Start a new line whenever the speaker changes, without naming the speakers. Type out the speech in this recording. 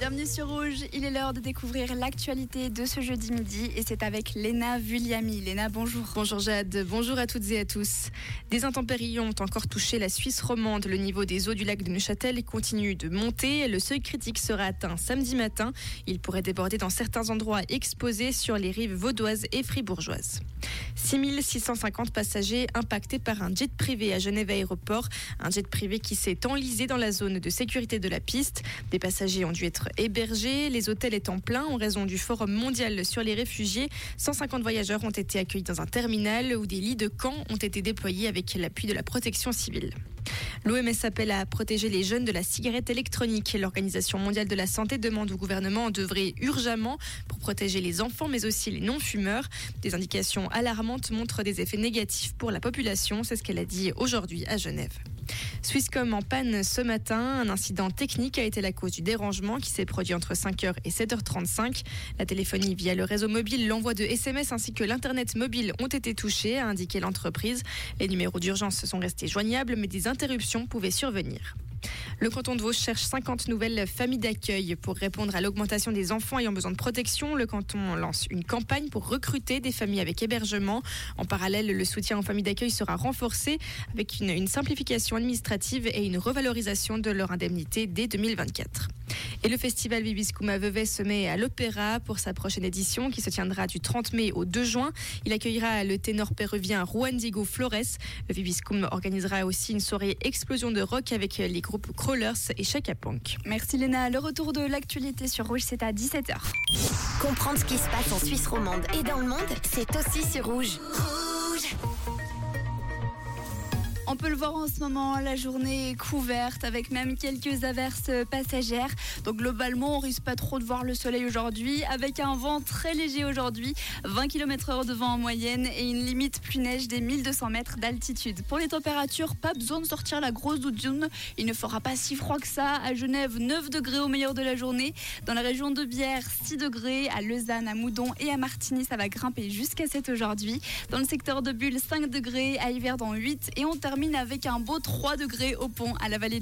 Bienvenue sur Rouge, il est l'heure de découvrir l'actualité de ce jeudi midi et c'est avec Léna Vulliami. Léna, bonjour.
Bonjour Jade, bonjour à toutes et à tous. Des intempéries ont encore touché la Suisse romande. Le niveau des eaux du lac de Neuchâtel continue de monter. Le seuil critique sera atteint samedi matin. Il pourrait déborder dans certains endroits exposés sur les rives vaudoises et fribourgeoises. 6650 passagers impactés par un jet privé à Genève Aéroport. Un jet privé qui s'est enlisé dans la zone de sécurité de la piste. Des passagers ont dû être hébergés, les hôtels étant pleins en raison du Forum mondial sur les réfugiés. 150 voyageurs ont été accueillis dans un terminal où des lits de camp ont été déployés avec l'appui de la protection civile. L'OMS appelle à protéger les jeunes de la cigarette électronique. L'Organisation mondiale de la santé demande au gouvernement d'œuvrer urgemment pour protéger les enfants mais aussi les non-fumeurs. Des indications alarmantes montrent des effets négatifs pour la population, c'est ce qu'elle a dit aujourd'hui à Genève. Swisscom en panne ce matin. Un incident technique a été la cause du dérangement qui s'est produit entre 5h et 7h35. La téléphonie via le réseau mobile, l'envoi de SMS ainsi que l'Internet mobile ont été touchés, a indiqué l'entreprise. Les numéros d'urgence sont restés joignables, mais des interruptions pouvaient survenir. Le canton de Vaud cherche 50 nouvelles familles d'accueil. Pour répondre à l'augmentation des enfants ayant besoin de protection, le canton lance une campagne pour recruter des familles avec hébergement. En parallèle, le soutien aux familles d'accueil sera renforcé avec une, une simplification administrative et une revalorisation de leur indemnité dès 2024. Et le festival Viviscum Vevey se met à l'Opéra pour sa prochaine édition qui se tiendra du 30 mai au 2 juin. Il accueillera le ténor péruvien Juan Diego Flores. Le Viviscum organisera aussi une soirée explosion de rock avec les groupes Crawlers et Chaka Punk.
Merci Léna. Le retour de l'actualité sur Rouge, c'est à 17h.
Comprendre ce qui se passe en Suisse romande et dans le monde, c'est aussi sur Rouge.
On peut le voir en ce moment, la journée est couverte avec même quelques averses passagères. Donc globalement, on risque pas trop de voir le soleil aujourd'hui avec un vent très léger aujourd'hui, 20 km heure de vent en moyenne et une limite plus neige des 1200 mètres d'altitude. Pour les températures, pas besoin de sortir la grosse doudoune. Il ne fera pas si froid que ça. À Genève, 9 degrés au meilleur de la journée. Dans la région de Bière, 6 degrés. À Lausanne, à Moudon et à Martigny, ça va grimper jusqu'à 7 aujourd'hui. Dans le secteur de Bulle, 5 degrés. À Yverdon, 8. Et on avec un beau 3 degrés au pont à la vallée